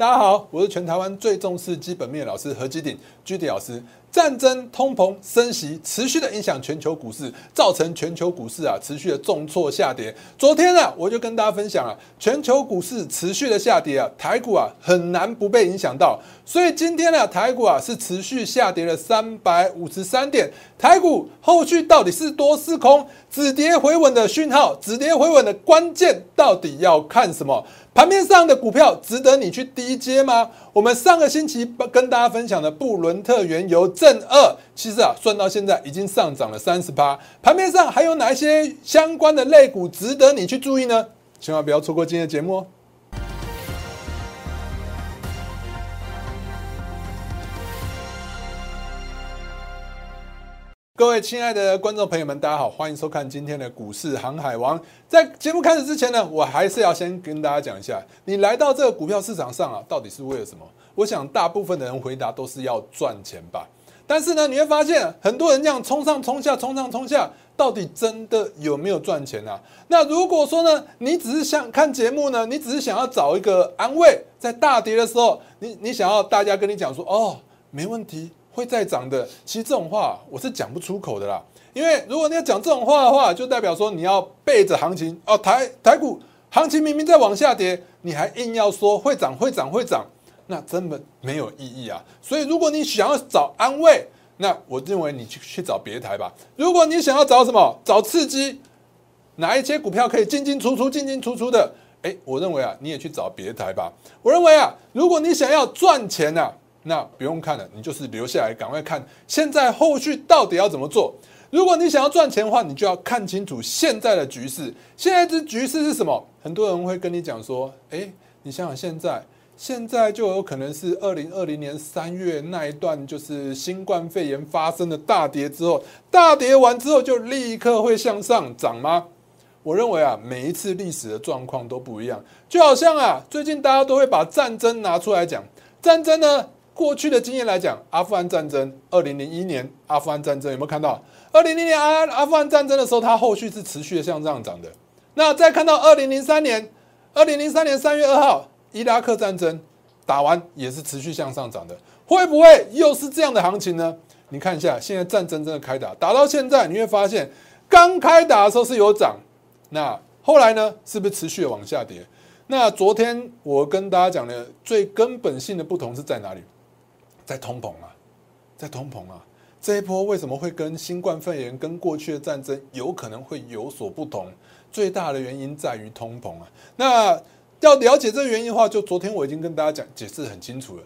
大家好，我是全台湾最重视基本面老师何基鼎居迪老师。战争、通膨、升息，持续的影响全球股市，造成全球股市啊持续的重挫下跌。昨天呢，我就跟大家分享了，全球股市持续的下跌啊，台股啊很难不被影响到。所以今天呢，台股啊是持续下跌了三百五十三点。台股后续到底是多是空？止跌回稳的讯号，止跌回稳的关键到底要看什么？盘面上的股票值得你去低接吗？我们上个星期跟大家分享的布伦特原油正二，其实啊算到现在已经上涨了三十八。盘面上还有哪一些相关的类股值得你去注意呢？千万不要错过今天的节目哦！各位亲爱的观众朋友们，大家好，欢迎收看今天的股市航海王。在节目开始之前呢，我还是要先跟大家讲一下，你来到这个股票市场上啊，到底是为了什么？我想大部分的人回答都是要赚钱吧。但是呢，你会发现很多人这样冲上冲下，冲上冲下，到底真的有没有赚钱啊？那如果说呢，你只是想看节目呢，你只是想要找一个安慰，在大跌的时候，你你想要大家跟你讲说，哦，没问题。会再涨的，其实这种话我是讲不出口的啦。因为如果你要讲这种话的话，就代表说你要背着行情哦。台台股行情明明在往下跌，你还硬要说会涨会涨会涨，那根本没有意义啊。所以如果你想要找安慰，那我认为你去去找别台吧。如果你想要找什么找刺激，哪一些股票可以进进出出进进出出的，哎，我认为啊，你也去找别台吧。我认为啊，如果你想要赚钱呢。那不用看了，你就是留下来，赶快看现在后续到底要怎么做。如果你想要赚钱的话，你就要看清楚现在的局势。现在这局势是什么？很多人会跟你讲说：“哎，你想想现在，现在就有可能是二零二零年三月那一段，就是新冠肺炎发生的大跌之后，大跌完之后就立刻会向上涨吗？”我认为啊，每一次历史的状况都不一样。就好像啊，最近大家都会把战争拿出来讲，战争呢。过去的经验来讲，阿富汗战争，二零零一年阿富汗战争有没有看到？二零零年阿阿富汗战争的时候，它后续是持续的向上涨的。那再看到二零零三年，二零零三年三月二号伊拉克战争打完，也是持续向上涨的。会不会又是这样的行情呢？你看一下，现在战争真的开打，打到现在你会发现，刚开打的时候是有涨，那后来呢，是不是持续的往下跌？那昨天我跟大家讲的最根本性的不同是在哪里？在通膨啊，在通膨啊，这一波为什么会跟新冠肺炎、跟过去的战争有可能会有所不同？最大的原因在于通膨啊。那要了解这个原因的话，就昨天我已经跟大家讲解释很清楚了。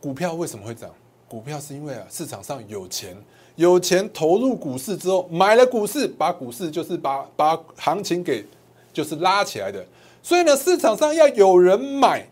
股票为什么会涨？股票是因为啊，市场上有钱，有钱投入股市之后，买了股市，把股市就是把把行情给就是拉起来的。所以呢，市场上要有人买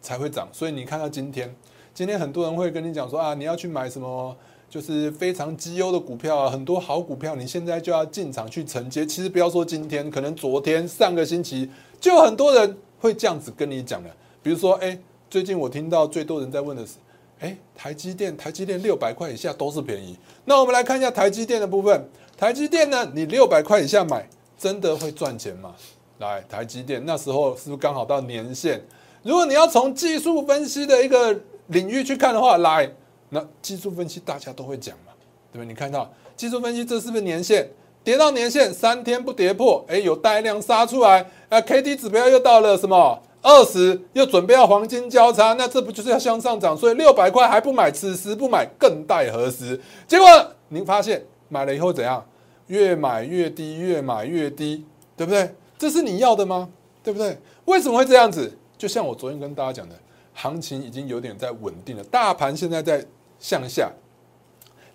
才会涨。所以你看到今天。今天很多人会跟你讲说啊，你要去买什么，就是非常绩优的股票啊，很多好股票，你现在就要进场去承接。其实不要说今天，可能昨天、上个星期，就很多人会这样子跟你讲的。比如说，哎，最近我听到最多人在问的是，哎，台积电，台积电六百块以下都是便宜。那我们来看一下台积电的部分，台积电呢，你六百块以下买，真的会赚钱吗？来，台积电那时候是不是刚好到年限？如果你要从技术分析的一个领域去看的话，来，那技术分析大家都会讲嘛，对不对？你看到技术分析，这是不是年线跌到年线三天不跌破，哎，有带量杀出来，啊，K D 指标又到了什么二十，又准备要黄金交叉，那这不就是要向上涨？所以六百块还不买，此时不买更待何时？结果您发现买了以后怎样？越买越低，越买越低，对不对？这是你要的吗？对不对？为什么会这样子？就像我昨天跟大家讲的。行情已经有点在稳定了，大盘现在在向下，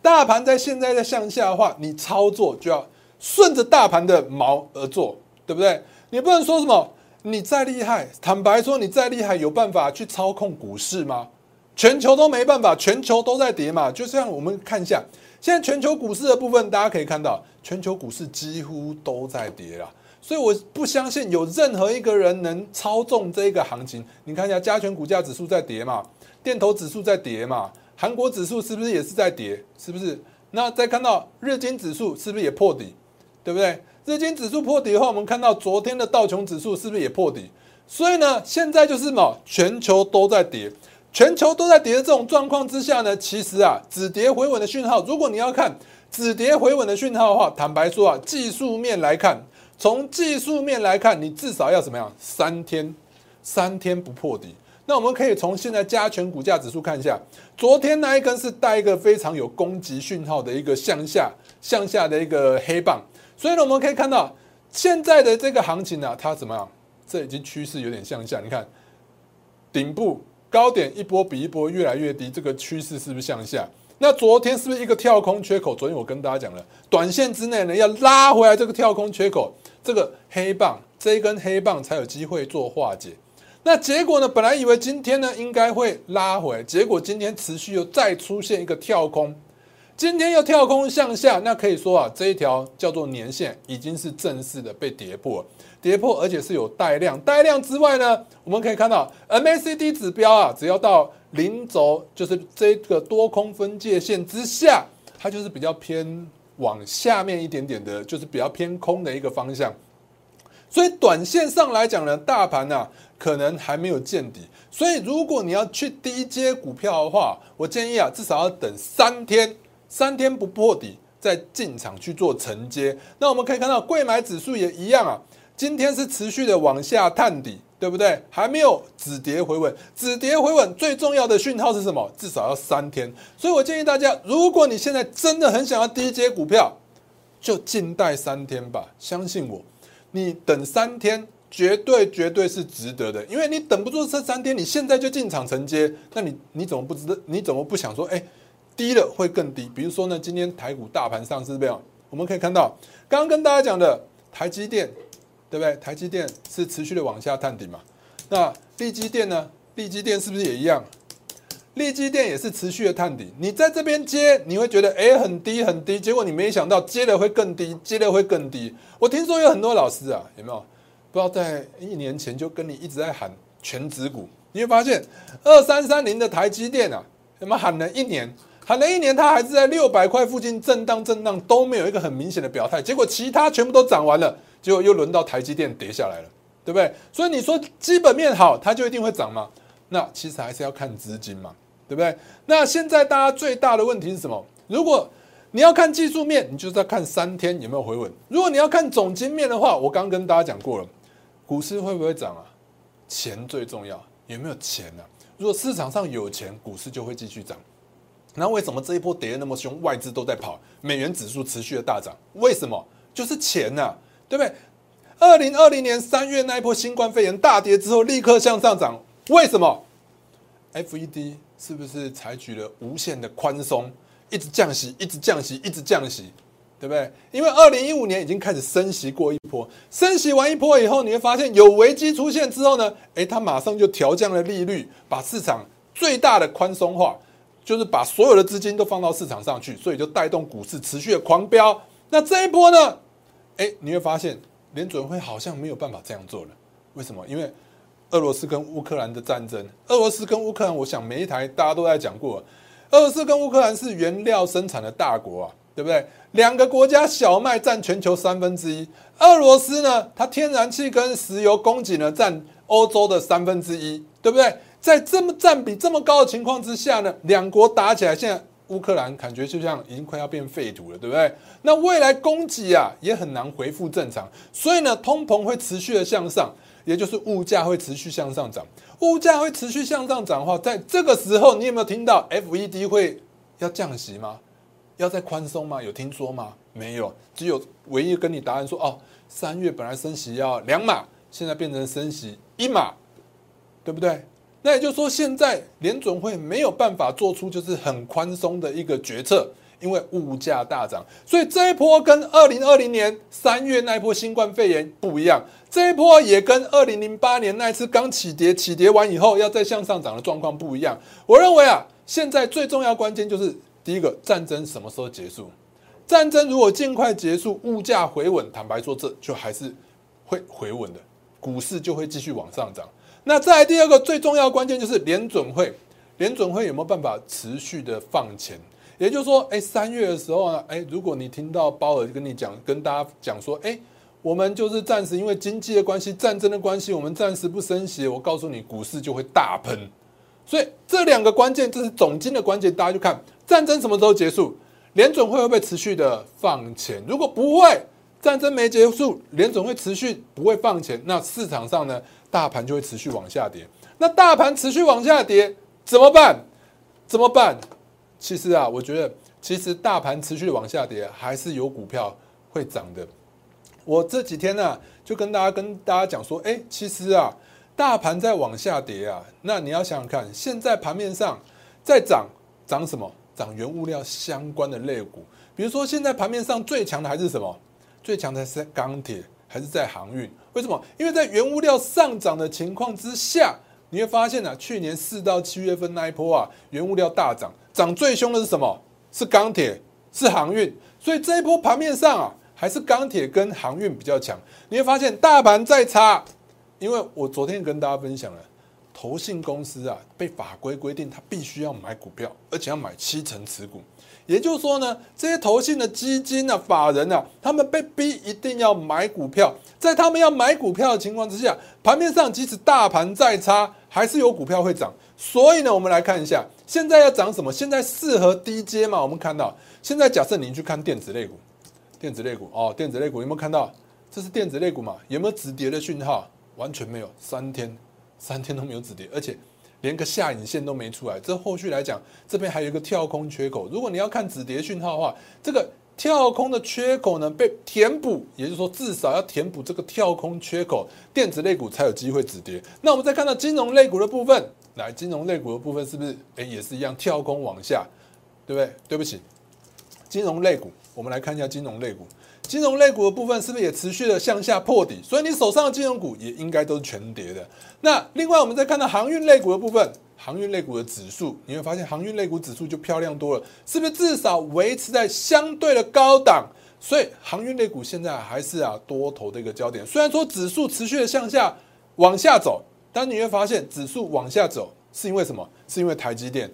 大盘在现在在向下的话，你操作就要顺着大盘的毛而做，对不对？你不能说什么，你再厉害，坦白说，你再厉害，有办法去操控股市吗？全球都没办法，全球都在跌嘛。就像我们看一下，现在全球股市的部分，大家可以看到，全球股市几乎都在跌了。所以我不相信有任何一个人能操纵这个行情。你看一下加权股价指数在跌嘛，电投指数在跌嘛，韩国指数是不是也是在跌？是不是？那再看到日经指数是不是也破底？对不对？日经指数破底的话，我们看到昨天的道琼指数是不是也破底？所以呢，现在就是什么，全球都在跌，全球都在跌的这种状况之下呢，其实啊，止跌回稳的讯号，如果你要看止跌回稳的讯号的话，坦白说啊，技术面来看，从技术面来看，你至少要怎么样，三天，三天不破底。那我们可以从现在加权股价指数看一下，昨天那一根是带一个非常有攻击讯号的一个向下向下的一个黑棒，所以呢，我们可以看到现在的这个行情呢，它怎么样？这已经趋势有点向下，你看顶部高点一波比一波越来越低，这个趋势是不是向下？那昨天是不是一个跳空缺口？昨天我跟大家讲了，短线之内呢要拉回来这个跳空缺口，这个黑棒这一根黑棒才有机会做化解。那结果呢？本来以为今天呢应该会拉回，结果今天持续又再出现一个跳空，今天又跳空向下，那可以说啊，这一条叫做年线已经是正式的被跌破，跌破而且是有带量，带量之外呢，我们可以看到 MACD 指标啊，只要到零轴，就是这个多空分界线之下，它就是比较偏往下面一点点的，就是比较偏空的一个方向。所以短线上来讲呢，大盘呢可能还没有见底。所以如果你要去低阶股票的话，我建议啊，至少要等三天，三天不破底再进场去做承接。那我们可以看到，贵买指数也一样啊，今天是持续的往下探底，对不对？还没有止跌回稳，止跌回稳最重要的讯号是什么？至少要三天。所以我建议大家，如果你现在真的很想要低阶股票，就静待三天吧，相信我。你等三天，绝对绝对是值得的，因为你等不住这三天，你现在就进场承接，那你你怎么不知道？你怎么不想说？哎，低了会更低。比如说呢，今天台股大盘上是这样，我们可以看到，刚刚跟大家讲的台积电，对不对？台积电是持续的往下探底嘛？那利基电呢？利基电是不是也一样？利基电也是持续的探底，你在这边接，你会觉得哎很低很低，结果你没想到接了会更低，接了会更低。我听说有很多老师啊，有没有不知道在一年前就跟你一直在喊全指股，你会发现二三三零的台积电啊，什么喊了一年，喊了一年，它还是在六百块附近震荡震荡，都没有一个很明显的表态，结果其他全部都涨完了，结果又轮到台积电跌下来了，对不对？所以你说基本面好，它就一定会涨吗？那其实还是要看资金嘛。对不对？那现在大家最大的问题是什么？如果你要看技术面，你就是要看三天有没有回稳；如果你要看总金面的话，我刚跟大家讲过了，股市会不会涨啊？钱最重要，有没有钱呢？如果市场上有钱，股市就会继续涨。那为什么这一波跌的那么凶？外资都在跑，美元指数持续的大涨，为什么？就是钱呐，对不对？二零二零年三月那一波新冠肺炎大跌之后，立刻向上涨，为什么？FED。是不是采取了无限的宽松，一直降息，一直降息，一直降息，对不对？因为二零一五年已经开始升息过一波，升息完一波以后，你会发现有危机出现之后呢，诶，它马上就调降了利率，把市场最大的宽松化，就是把所有的资金都放到市场上去，所以就带动股市持续的狂飙。那这一波呢，诶，你会发现联准会好像没有办法这样做了，为什么？因为俄罗斯跟乌克兰的战争，俄罗斯跟乌克兰，我想每一台大家都在讲过，俄罗斯跟乌克兰是原料生产的大国啊，对不对？两个国家小麦占全球三分之一，俄罗斯呢，它天然气跟石油供给呢占欧洲的三分之一，对不对？在这么占比这么高的情况之下呢，两国打起来，现在乌克兰感觉就像已经快要变废土了，对不对？那未来供给啊也很难恢复正常，所以呢，通膨会持续的向上。也就是物价会持续向上涨，物价会持续向上涨的话，在这个时候，你有没有听到 FED 会要降息吗？要再宽松吗？有听说吗？没有，只有唯一跟你答案说，哦，三月本来升息要两码，现在变成升息一码，对不对？那也就是说，现在联总会没有办法做出就是很宽松的一个决策。因为物价大涨，所以这一波跟二零二零年三月那一波新冠肺炎不一样，这一波也跟二零零八年那一次刚起跌，起跌完以后要再向上涨的状况不一样。我认为啊，现在最重要关键就是第一个战争什么时候结束？战争如果尽快结束，物价回稳，坦白说，这就还是会回稳的，股市就会继续往上涨。那再来第二个最重要关键就是联准会，联准会有没有办法持续的放钱？也就是说，哎，三月的时候呢，哎，如果你听到鲍尔跟你讲，跟大家讲说，哎，我们就是暂时因为经济的关系、战争的关系，我们暂时不升息。我告诉你，股市就会大喷。所以这两个关键，这是总金的关键。大家就看战争什么时候结束，联准会会不会持续的放钱？如果不会，战争没结束，联准会持续不会放钱，那市场上呢，大盘就会持续往下跌。那大盘持续往下跌怎么办？怎么办？其实啊，我觉得其实大盘持续往下跌，还是有股票会涨的。我这几天呢，就跟大家跟大家讲说，哎，其实啊，大盘在往下跌啊，那你要想想看，现在盘面上在涨，涨什么？涨原物料相关的类股，比如说现在盘面上最强的还是什么？最强的是钢铁，还是在航运？为什么？因为在原物料上涨的情况之下，你会发现呢，去年四到七月份那一波啊，原物料大涨，涨最凶的是什么？是钢铁，是航运。所以这一波盘面上啊。还是钢铁跟航运比较强，你会发现大盘再差，因为我昨天跟大家分享了，投信公司啊被法规规定，它必须要买股票，而且要买七成持股，也就是说呢，这些投信的基金啊、法人啊，他们被逼一定要买股票，在他们要买股票的情况之下，盘面上即使大盘再差，还是有股票会涨。所以呢，我们来看一下，现在要涨什么？现在适合低阶嘛？我们看到，现在假设您去看电子类股。电子类股哦，电子类股有没有看到？这是电子类股嘛？有没有止跌的讯号？完全没有，三天三天都没有止跌，而且连个下影线都没出来。这后续来讲，这边还有一个跳空缺口。如果你要看止跌讯号的话，这个跳空的缺口呢被填补，也就是说至少要填补这个跳空缺口，电子类股才有机会止跌。那我们再看到金融类股的部分，来，金融类股的部分是不是哎也是一样跳空往下，对不对？对不起，金融类股。我们来看一下金融类股，金融类股的部分是不是也持续的向下破底？所以你手上的金融股也应该都是全跌的。那另外我们再看到航运类股的部分，航运类股的指数，你会发现航运类股指数就漂亮多了，是不是至少维持在相对的高档？所以航运类股现在还是啊多头的一个焦点。虽然说指数持续的向下往下走，但你会发现指数往下走是因为什么？是因为台积电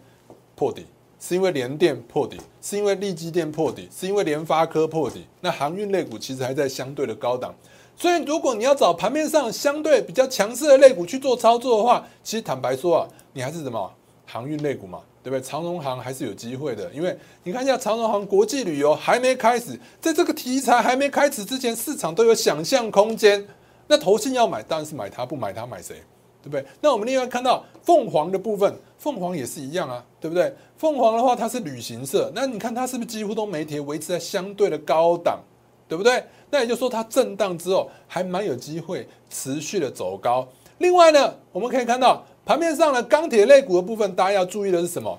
破底。是因为联电破底，是因为利基电破底，是因为联发科破底。那航运类股其实还在相对的高档，所以如果你要找盘面上相对比较强势的类股去做操作的话，其实坦白说啊，你还是什么航运类股嘛，对不对？长荣航还是有机会的，因为你看一下长荣航国际旅游还没开始，在这个题材还没开始之前，市场都有想象空间。那投信要买，当然是买它，不买它买谁？对不对？那我们另外看到凤凰的部分，凤凰也是一样啊，对不对？凤凰的话，它是旅行社，那你看它是不是几乎都没跌，维持在相对的高档，对不对？那也就是说，它震荡之后还蛮有机会持续的走高。另外呢，我们可以看到盘面上的钢铁类股的部分，大家要注意的是什么？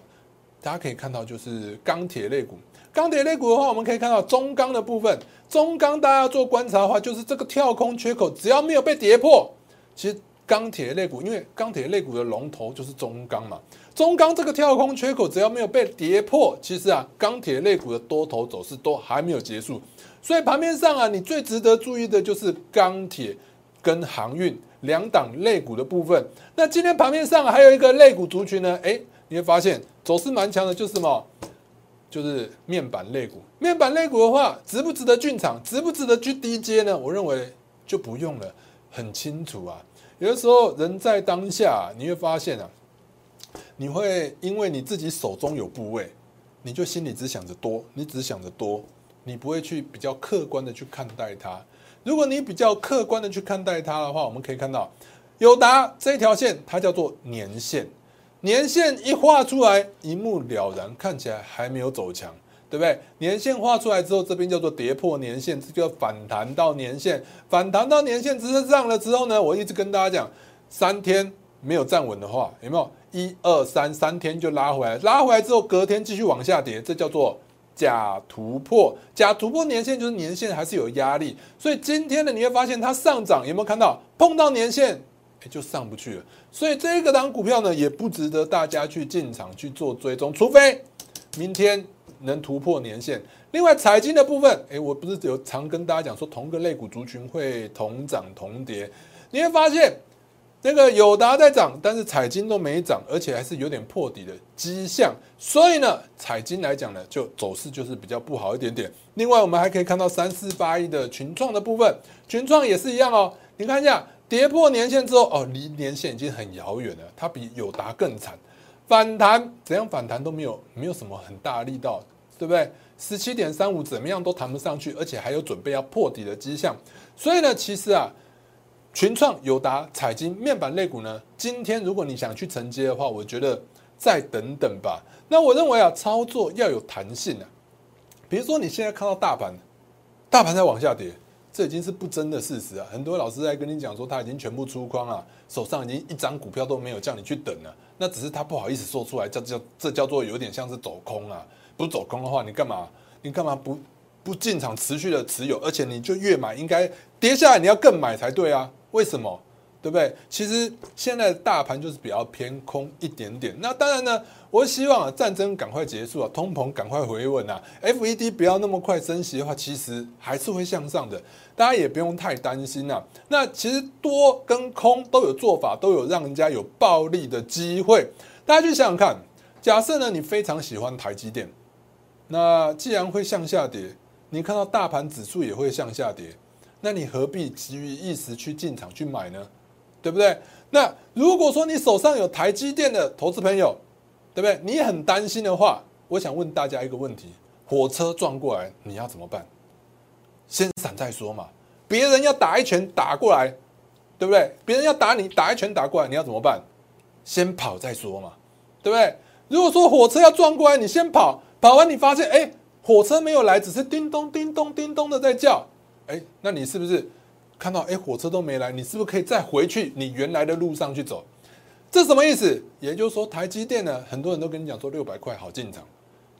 大家可以看到就是钢铁类股。钢铁类股的话，我们可以看到中钢的部分，中钢大家要做观察的话，就是这个跳空缺口只要没有被跌破，其实。钢铁类股，因为钢铁类股的龙头就是中钢嘛，中钢这个跳空缺口只要没有被跌破，其实啊，钢铁类股的多头走势都还没有结束，所以盘面上啊，你最值得注意的就是钢铁跟航运两档类股的部分。那今天盘面上还有一个类股族群呢，哎，你会发现走势蛮强的，就是什么？就是面板类股。面板类股的话，值不值得进场？值不值得去低阶呢？我认为就不用了，很清楚啊。有的时候，人在当下，你会发现啊，你会因为你自己手中有部位，你就心里只想着多，你只想着多，你不会去比较客观的去看待它。如果你比较客观的去看待它的话，我们可以看到，友达这条线，它叫做年线，年线一画出来，一目了然，看起来还没有走强。对不对？年线画出来之后，这边叫做跌破年线，这就反弹到年线，反弹到年线之上了之后呢，我一直跟大家讲，三天没有站稳的话，有没有？一二三，三天就拉回来，拉回来之后隔天继续往下跌，这叫做假突破，假突破年线就是年线还是有压力，所以今天呢，你会发现它上涨有没有看到碰到年线，哎就上不去了，所以这个档股票呢也不值得大家去进场去做追踪，除非明天。能突破年线。另外，财经的部分，哎，我不是有常跟大家讲说，同个类股族群会同涨同跌。你会发现，那个友达在涨，但是彩金都没涨，而且还是有点破底的迹象，所以呢，彩金来讲呢，就走势就是比较不好一点点。另外，我们还可以看到三四八一的群创的部分，群创也是一样哦。你看一下，跌破年线之后，哦，离年线已经很遥远了，它比友达更惨，反弹怎样反弹都没有，没有什么很大力道，对不对？十七点三五怎么样都弹不上去，而且还有准备要破底的迹象。所以呢，其实啊。群创、友达、彩金面板类股呢？今天如果你想去承接的话，我觉得再等等吧。那我认为啊，操作要有弹性啊。比如说你现在看到大盘，大盘在往下跌，这已经是不争的事实啊。很多老师在跟你讲说，他已经全部出框了，手上已经一张股票都没有，叫你去等了。那只是他不好意思说出来，叫叫这叫做有点像是走空了。不走空的话，你干嘛？你干嘛不不进场持续的持有？而且你就越买，应该跌下来你要更买才对啊。为什么？对不对？其实现在的大盘就是比较偏空一点点。那当然呢，我希望啊，战争赶快结束啊，通膨赶快回稳啊，FED 不要那么快升息的话，其实还是会向上的。大家也不用太担心啊。那其实多跟空都有做法，都有让人家有暴利的机会。大家去想想看，假设呢，你非常喜欢台积电，那既然会向下跌，你看到大盘指数也会向下跌。那你何必急于一时去进场去买呢？对不对？那如果说你手上有台积电的投资朋友，对不对？你很担心的话，我想问大家一个问题：火车撞过来，你要怎么办？先闪再说嘛。别人要打一拳打过来，对不对？别人要打你打一拳打过来，你要怎么办？先跑再说嘛，对不对？如果说火车要撞过来，你先跑，跑完你发现，哎，火车没有来，只是叮咚叮咚叮咚的在叫。哎，那你是不是看到哎火车都没来？你是不是可以再回去你原来的路上去走？这什么意思？也就是说，台积电呢，很多人都跟你讲说六百块好进场，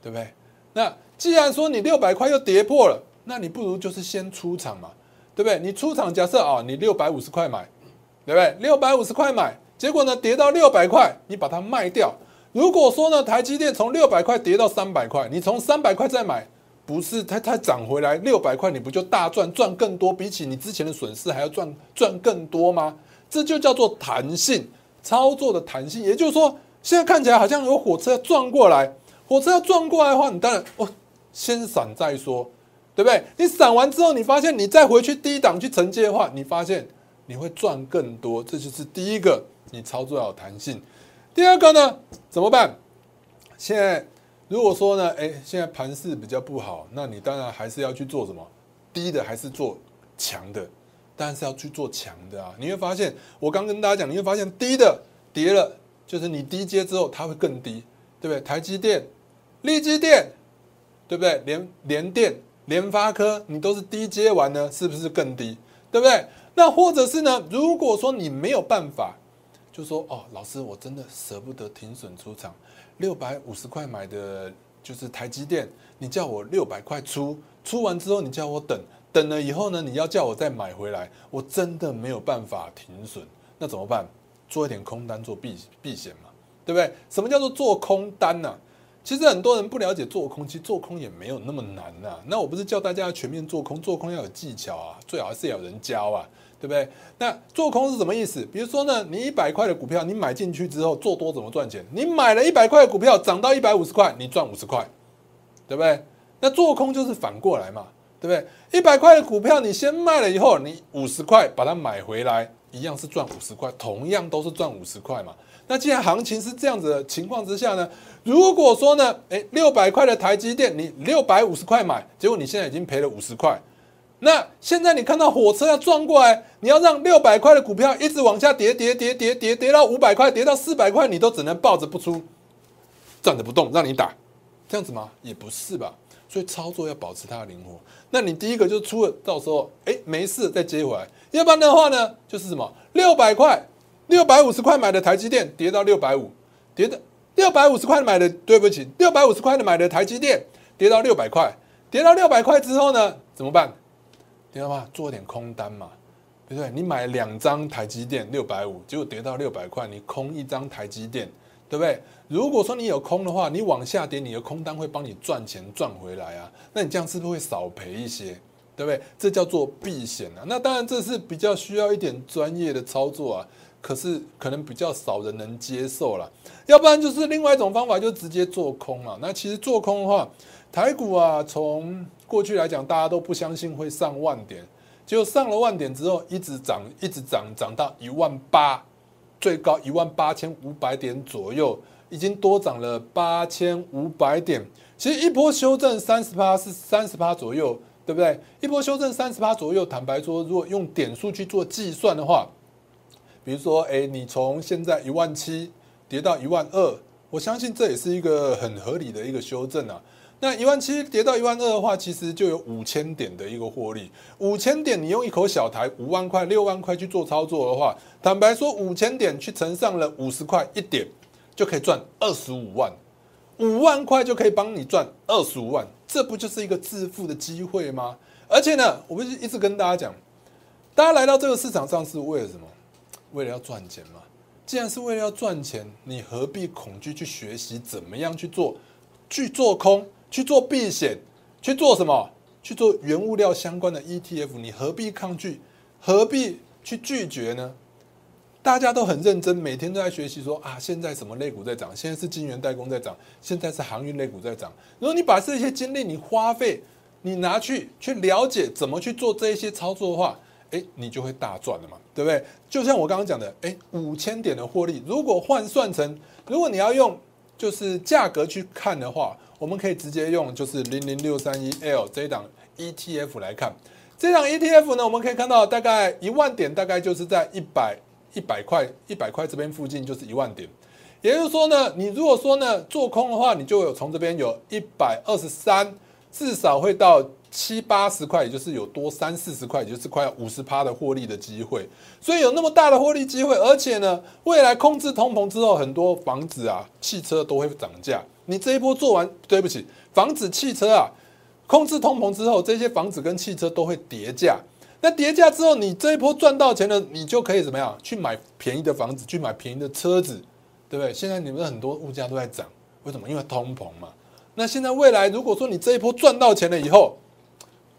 对不对？那既然说你六百块又跌破了，那你不如就是先出场嘛，对不对？你出场假设啊，你六百五十块买，对不对？六百五十块买，结果呢跌到六百块，你把它卖掉。如果说呢台积电从六百块跌到三百块，你从三百块再买。不是它，它涨回来六百块，你不就大赚赚更多？比起你之前的损失还要赚赚更多吗？这就叫做弹性操作的弹性。也就是说，现在看起来好像有火车要撞过来，火车要撞过来的话，你当然哦，先闪再说，对不对？你闪完之后，你发现你再回去低档去承接的话，你发现你会赚更多。这就是第一个，你操作要有弹性。第二个呢，怎么办？现在。如果说呢，哎，现在盘势比较不好，那你当然还是要去做什么？低的还是做强的，当然是要去做强的啊！你会发现，我刚跟大家讲，你会发现低的跌了，就是你低接之后它会更低，对不对？台积电、立积电，对不对？联联电、联发科，你都是低接完呢，是不是更低？对不对？那或者是呢？如果说你没有办法，就说哦，老师，我真的舍不得停损出场。六百五十块买的就是台积电，你叫我六百块出，出完之后你叫我等，等了以后呢，你要叫我再买回来，我真的没有办法停损，那怎么办？做一点空单做避避险嘛，对不对？什么叫做做空单呢？其实很多人不了解做空，其实做空也没有那么难呐。那我不是叫大家要全面做空，做空要有技巧啊，最好还是有人教啊。对不对？那做空是什么意思？比如说呢，你一百块的股票，你买进去之后做多怎么赚钱？你买了一百块的股票，涨到一百五十块，你赚五十块，对不对？那做空就是反过来嘛，对不对？一百块的股票你先卖了以后，你五十块把它买回来，一样是赚五十块，同样都是赚五十块嘛。那既然行情是这样子的情况之下呢，如果说呢，诶六百块的台积电你六百五十块买，结果你现在已经赔了五十块。那现在你看到火车要撞过来，你要让六百块的股票一直往下跌，跌，跌，跌，跌，跌到五百块，跌到四百块，你都只能抱着不出，站着不动，让你打，这样子吗？也不是吧。所以操作要保持它的灵活。那你第一个就出了，到时候哎没事再接回来。要不然的话呢，就是什么六百块、六百五十块买的台积电跌到六百五，跌的六百五十块买的，对不起，六百五十块的买的台积电跌到六百块，跌到六百块之后呢，怎么办？知道吗？做点空单嘛，对不对？你买两张台积电六百五，结果跌到六百块，你空一张台积电，对不对？如果说你有空的话，你往下跌，你的空单会帮你赚钱赚回来啊。那你这样是不是会少赔一些？对不对？这叫做避险啊。那当然这是比较需要一点专业的操作啊。可是可能比较少人能接受了。要不然就是另外一种方法，就直接做空了。那其实做空的话，台股啊，从过去来讲，大家都不相信会上万点，结果上了万点之后，一直涨，一直涨，涨到一万八，最高一万八千五百点左右，已经多涨了八千五百点。其实一波修正三十趴是三十趴左右，对不对？一波修正三十趴左右，坦白说，如果用点数去做计算的话，比如说，哎，你从现在一万七跌到一万二，我相信这也是一个很合理的一个修正啊。那一万七跌到一万二的话，其实就有五千点的一个获利。五千点，你用一口小台五万块、六万块去做操作的话，坦白说，五千点去乘上了五十块一点，就可以赚二十五万。五万块就可以帮你赚二十五万，这不就是一个致富的机会吗？而且呢，我不是一直跟大家讲，大家来到这个市场上是为了什么？为了要赚钱嘛。既然是为了要赚钱，你何必恐惧去学习怎么样去做？去做空？去做避险，去做什么？去做原物料相关的 ETF，你何必抗拒？何必去拒绝呢？大家都很认真，每天都在学习，说啊，现在什么类股在涨？现在是晶圆代工在涨，现在是航运类股在涨。如果你把这些精力、你花费、你拿去去了解怎么去做这一些操作的话，哎，你就会大赚了嘛，对不对？就像我刚刚讲的，哎，五千点的获利，如果换算成，如果你要用就是价格去看的话。我们可以直接用就是零零六三一 L 这一档 ETF 来看，这档 ETF 呢，我们可以看到大概一万点，大概就是在一百一百块一百块这边附近就是一万点。也就是说呢，你如果说呢做空的话，你就有从这边有一百二十三，至少会到七八十块，也就是有多三四十块，也就是快要五十趴的获利的机会。所以有那么大的获利机会，而且呢，未来控制通膨之后，很多房子啊、汽车都会涨价。你这一波做完，对不起，房子、汽车啊，控制通膨之后，这些房子跟汽车都会叠价。那叠价之后，你这一波赚到钱了，你就可以怎么样？去买便宜的房子，去买便宜的车子，对不对？现在你们很多物价都在涨，为什么？因为通膨嘛。那现在未来，如果说你这一波赚到钱了以后，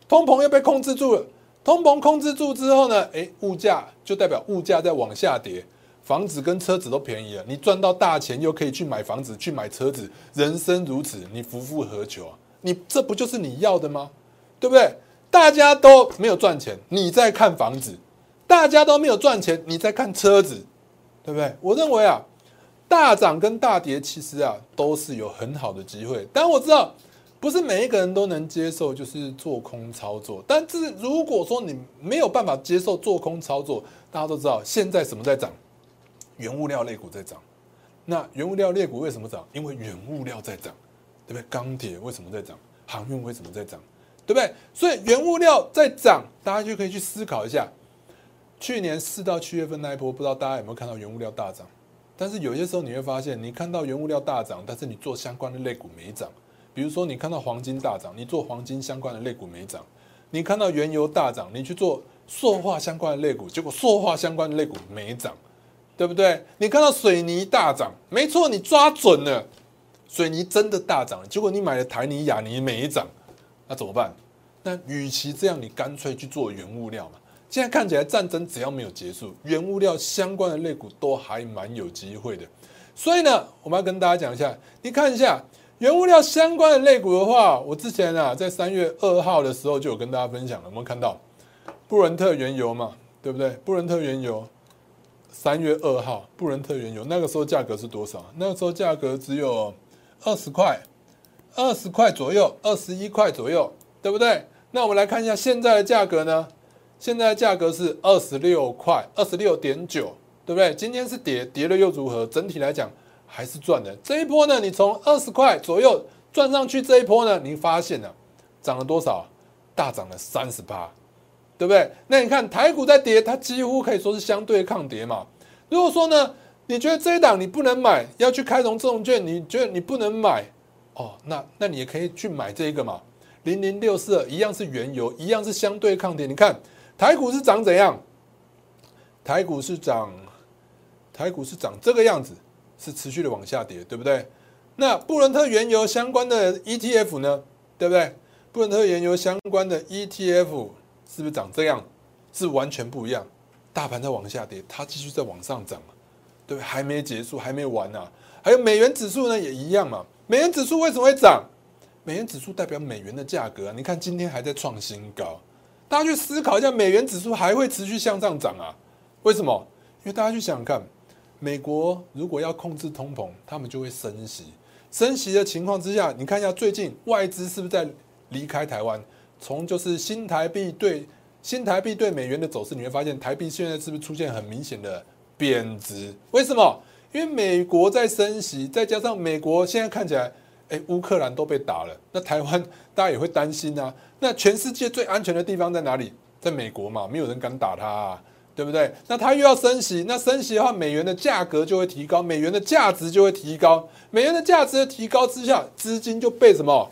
通膨又被控制住了，通膨控制住之后呢？诶，物价就代表物价在往下跌。房子跟车子都便宜了，你赚到大钱又可以去买房子、去买车子，人生如此，你夫复何求啊？你这不就是你要的吗？对不对？大家都没有赚钱，你在看房子；大家都没有赚钱，你在看车子，对不对？我认为啊，大涨跟大跌其实啊都是有很好的机会。但我知道不是每一个人都能接受，就是做空操作。但是如果说你没有办法接受做空操作，大家都知道现在什么在涨？原物料类股在涨，那原物料类股为什么涨？因为原物料在涨，对不对？钢铁为什么在涨？航运为什么在涨？对不对？所以原物料在涨，大家就可以去思考一下。去年四到七月份那一波，不知道大家有没有看到原物料大涨？但是有些时候你会发现，你看到原物料大涨，但是你做相关的类股没涨。比如说你看到黄金大涨，你做黄金相关的类股没涨；你看到原油大涨，你去做塑化相关的类股，结果塑化相关的类股没涨。对不对？你看到水泥大涨，没错，你抓准了，水泥真的大涨。结果你买了台泥、亚泥没涨，那怎么办？那与其这样，你干脆去做原物料嘛。现在看起来战争只要没有结束，原物料相关的类股都还蛮有机会的。所以呢，我们要跟大家讲一下，你看一下原物料相关的类股的话，我之前啊在三月二号的时候就有跟大家分享了。我们看到布伦特原油嘛，对不对？布伦特原油。三月二号，布伦特原油那个时候价格是多少？那个时候价格只有二十块，二十块左右，二十一块左右，对不对？那我们来看一下现在的价格呢？现在的价格是二十六块，二十六点九，对不对？今天是跌，跌了又如何？整体来讲还是赚的。这一波呢，你从二十块左右赚上去，这一波呢，你发现了涨了多少？大涨了三十八。对不对？那你看台股在跌，它几乎可以说是相对抗跌嘛。如果说呢，你觉得这一档你不能买，要去开融这种券，你觉得你不能买哦，那那你也可以去买这个嘛，零零六四一样是原油，一样是相对抗跌。你看台股是长怎样？台股是涨，台股是涨这个样子，是持续的往下跌，对不对？那布伦特原油相关的 ETF 呢，对不对？布伦特原油相关的 ETF。是不是长这样？是完全不一样，大盘在往下跌，它继续在往上涨，对？还没结束，还没完呢。还有美元指数呢，也一样嘛。美元指数为什么会涨？美元指数代表美元的价格啊。你看今天还在创新高，大家去思考一下，美元指数还会持续向上涨啊？为什么？因为大家去想想看，美国如果要控制通膨，他们就会升息。升息的情况之下，你看一下最近外资是不是在离开台湾？从就是新台币对新台币对美元的走势，你会发现台币现在是不是出现很明显的贬值？为什么？因为美国在升息，再加上美国现在看起来，哎，乌克兰都被打了，那台湾大家也会担心啊。那全世界最安全的地方在哪里？在美国嘛，没有人敢打它，啊，对不对？那它又要升息，那升息的话，美元的价格就会提高，美元的价值就会提高，美元的价值的提高之下，资金就被什么？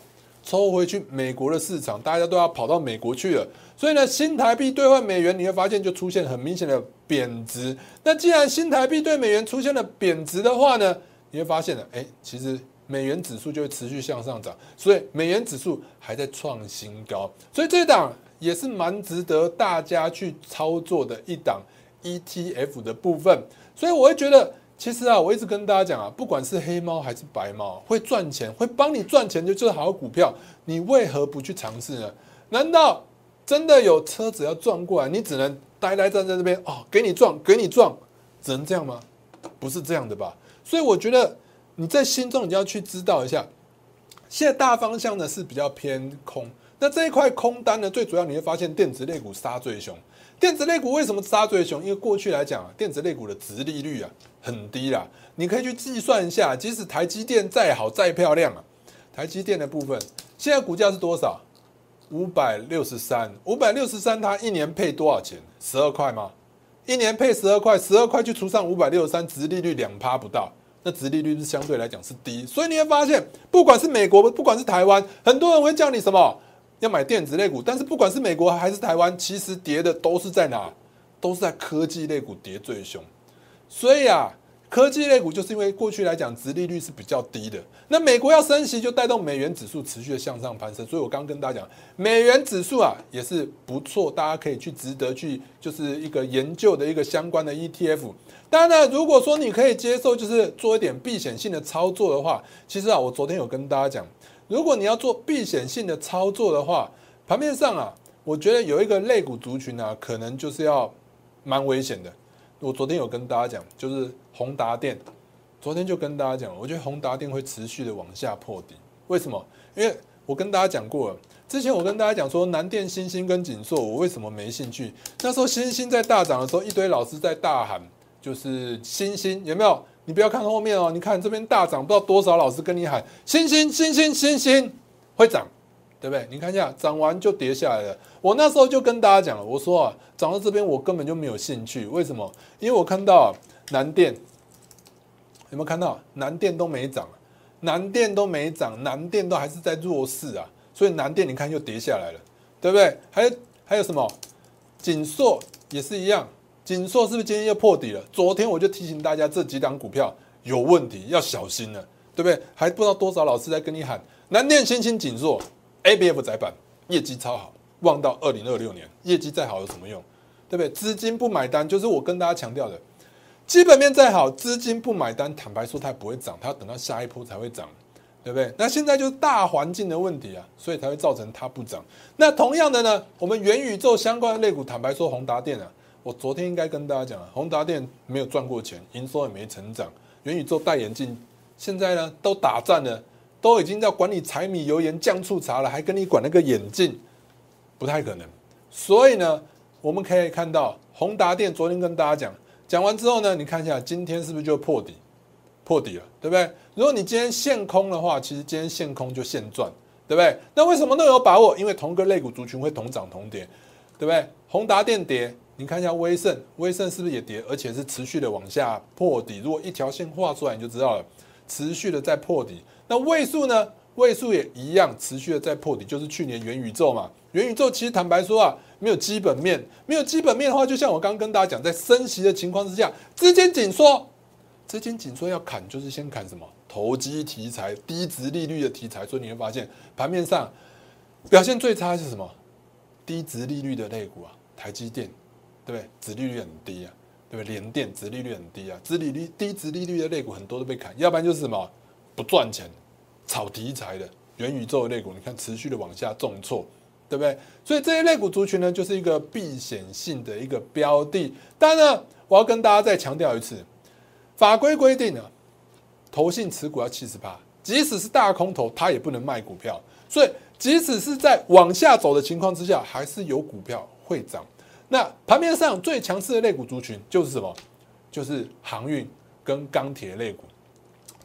抽回去美国的市场，大家都要跑到美国去了，所以呢，新台币兑换美元，你会发现就出现很明显的贬值。那既然新台币对美元出现了贬值的话呢，你会发现呢，哎，其实美元指数就会持续向上涨，所以美元指数还在创新高，所以这档也是蛮值得大家去操作的一档 ETF 的部分。所以我会觉得。其实啊，我一直跟大家讲啊，不管是黑猫还是白猫，会赚钱、会帮你赚钱就就是好股票，你为何不去尝试呢？难道真的有车子要撞过来，你只能呆呆站在这边哦，给你撞，给你撞，只能这样吗？不是这样的吧？所以我觉得你在心中你要去知道一下，现在大方向呢是比较偏空，那这一块空单呢，最主要你会发现电子类股杀最凶。电子类股为什么杀最凶？因为过去来讲啊，电子类股的值利率啊很低啦。你可以去计算一下，即使台积电再好再漂亮啊，台积电的部分现在股价是多少？五百六十三，五百六十三，它一年配多少钱？十二块吗？一年配十二块，十二块就除上五百六十三，值利率两趴不到，那值利率是相对来讲是低。所以你会发现，不管是美国，不管是台湾，很多人会叫你什么？要买电子类股，但是不管是美国还是台湾，其实跌的都是在哪？都是在科技类股跌最凶。所以啊，科技类股就是因为过去来讲，殖利率是比较低的。那美国要升息，就带动美元指数持续的向上攀升。所以我刚刚跟大家讲，美元指数啊也是不错，大家可以去值得去就是一个研究的一个相关的 ETF。当然呢，如果说你可以接受，就是做一点避险性的操作的话，其实啊，我昨天有跟大家讲。如果你要做避险性的操作的话，盘面上啊，我觉得有一个类股族群啊，可能就是要蛮危险的。我昨天有跟大家讲，就是宏达电，昨天就跟大家讲，我觉得宏达电会持续的往下破底。为什么？因为我跟大家讲过了，之前我跟大家讲说南电、新星跟锦硕，我为什么没兴趣？那时候星星在大涨的时候，一堆老师在大喊，就是星星有没有？你不要看后面哦，你看这边大涨，不知道多少老师跟你喊“星星星星星星会涨”，对不对？你看一下，涨完就跌下来了。我那时候就跟大家讲了，我说啊，涨到这边我根本就没有兴趣。为什么？因为我看到南电有没有看到南电都没涨，南电都没涨，南电都还是在弱势啊。所以南电你看又跌下来了，对不对？还有还有什么？锦硕也是一样。锦硕是不是今天又破底了？昨天我就提醒大家，这几档股票有问题，要小心了，对不对？还不知道多少老师在跟你喊南电、新兴、锦硕、A B F 窄板，业绩超好，望到二零二六年，业绩再好有什么用？对不对？资金不买单，就是我跟大家强调的，基本面再好，资金不买单，坦白说它不会涨，它要等到下一波才会涨，对不对？那现在就是大环境的问题啊，所以才会造成它不涨。那同样的呢，我们元宇宙相关的类股，坦白说，宏达电啊。我昨天应该跟大家讲了，宏达电没有赚过钱，营收也没成长。元宇宙戴眼镜，现在呢都打战了，都已经在管理柴米油盐酱醋茶了，还跟你管那个眼镜，不太可能。所以呢，我们可以看到宏达电昨天跟大家讲，讲完之后呢，你看一下今天是不是就破底，破底了，对不对？如果你今天现空的话，其实今天现空就现赚，对不对？那为什么都有把握？因为同个类股族群会同涨同跌，对不对？宏达电跌。你看一下威盛，威盛是不是也跌，而且是持续的往下破底？如果一条线画出来，你就知道了，持续的在破底。那位数呢？位数也一样，持续的在破底，就是去年元宇宙嘛。元宇宙其实坦白说啊，没有基本面，没有基本面的话，就像我刚刚跟大家讲，在升息的情况之下，资金紧缩，资金紧缩要砍，就是先砍什么？投机题材、低值利率的题材。所以你会发现盘面上表现最差是什么？低值利率的类股啊，台积电。对不对？殖利率很低啊，对不对？联电殖利率很低啊，殖利率低、殖利率的类股很多都被砍，要不然就是什么不赚钱、炒题材的元宇宙的类股，你看持续的往下重挫，对不对？所以这些类股族群呢，就是一个避险性的一个标的。当然，我要跟大家再强调一次，法规规定呢，投信持股要七十八，即使是大空头，他也不能卖股票。所以，即使是在往下走的情况之下，还是有股票会涨。那盘面上最强势的类股族群就是什么？就是航运跟钢铁类股，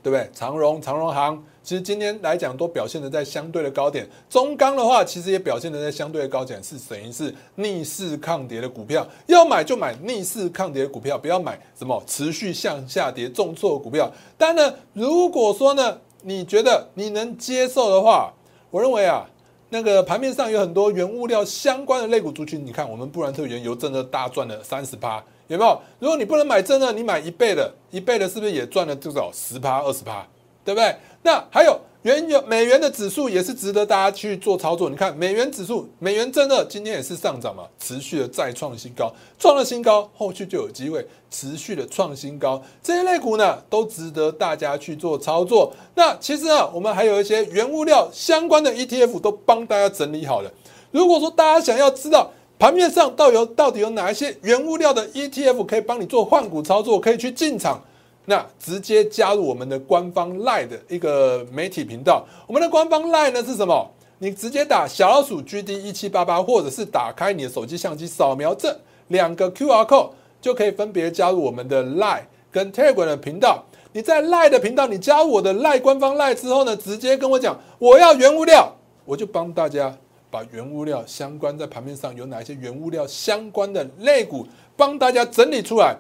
对不对？长荣、长荣航，其实今天来讲都表现的在相对的高点。中钢的话，其实也表现的在相对的高点，是等于是逆势抗跌的股票。要买就买逆势抗跌的股票，不要买什么持续向下跌重挫的股票。但呢，如果说呢，你觉得你能接受的话，我认为啊，那个盘面上有很多原物料相关的类股族群，你看我们布兰特原油真的大赚了三十趴，有没有？如果你不能买真的，你买一倍的，一倍的是不是也赚了至少十趴、二十趴，对不对？那还有。原油美元的指数也是值得大家去做操作。你看美元指数，美元真的今天也是上涨嘛，持续的再创新高，创了新高，后续就有机会持续的创新高。这些类股呢，都值得大家去做操作。那其实啊，我们还有一些原物料相关的 ETF 都帮大家整理好了。如果说大家想要知道盘面上到有到底有哪一些原物料的 ETF 可以帮你做换股操作，可以去进场。那直接加入我们的官方 Line 的一个媒体频道，我们的官方 Line 呢是什么？你直接打小老鼠 GD 一七八八，或者是打开你的手机相机扫描这两个 QR code，就可以分别加入我们的 Line 跟 Telegram 的频道。你在 Line 的频道，你加入我的 Line 官方 Line 之后呢，直接跟我讲我要原物料，我就帮大家把原物料相关在盘面上有哪一些原物料相关的类股，帮大家整理出来。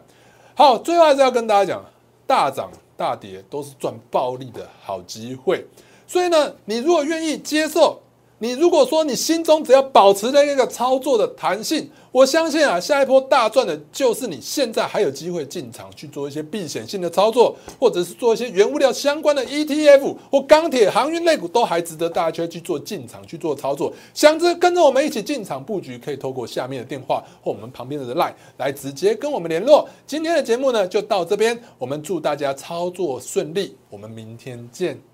好，最后还是要跟大家讲。大涨大跌都是赚暴利的好机会，所以呢，你如果愿意接受。你如果说你心中只要保持着一个操作的弹性，我相信啊，下一波大赚的就是你现在还有机会进场去做一些避险性的操作，或者是做一些原物料相关的 ETF 或钢铁、航运类股，都还值得大家去做进场去做操作。想着跟着我们一起进场布局，可以透过下面的电话或我们旁边的 LINE 来直接跟我们联络。今天的节目呢就到这边，我们祝大家操作顺利，我们明天见。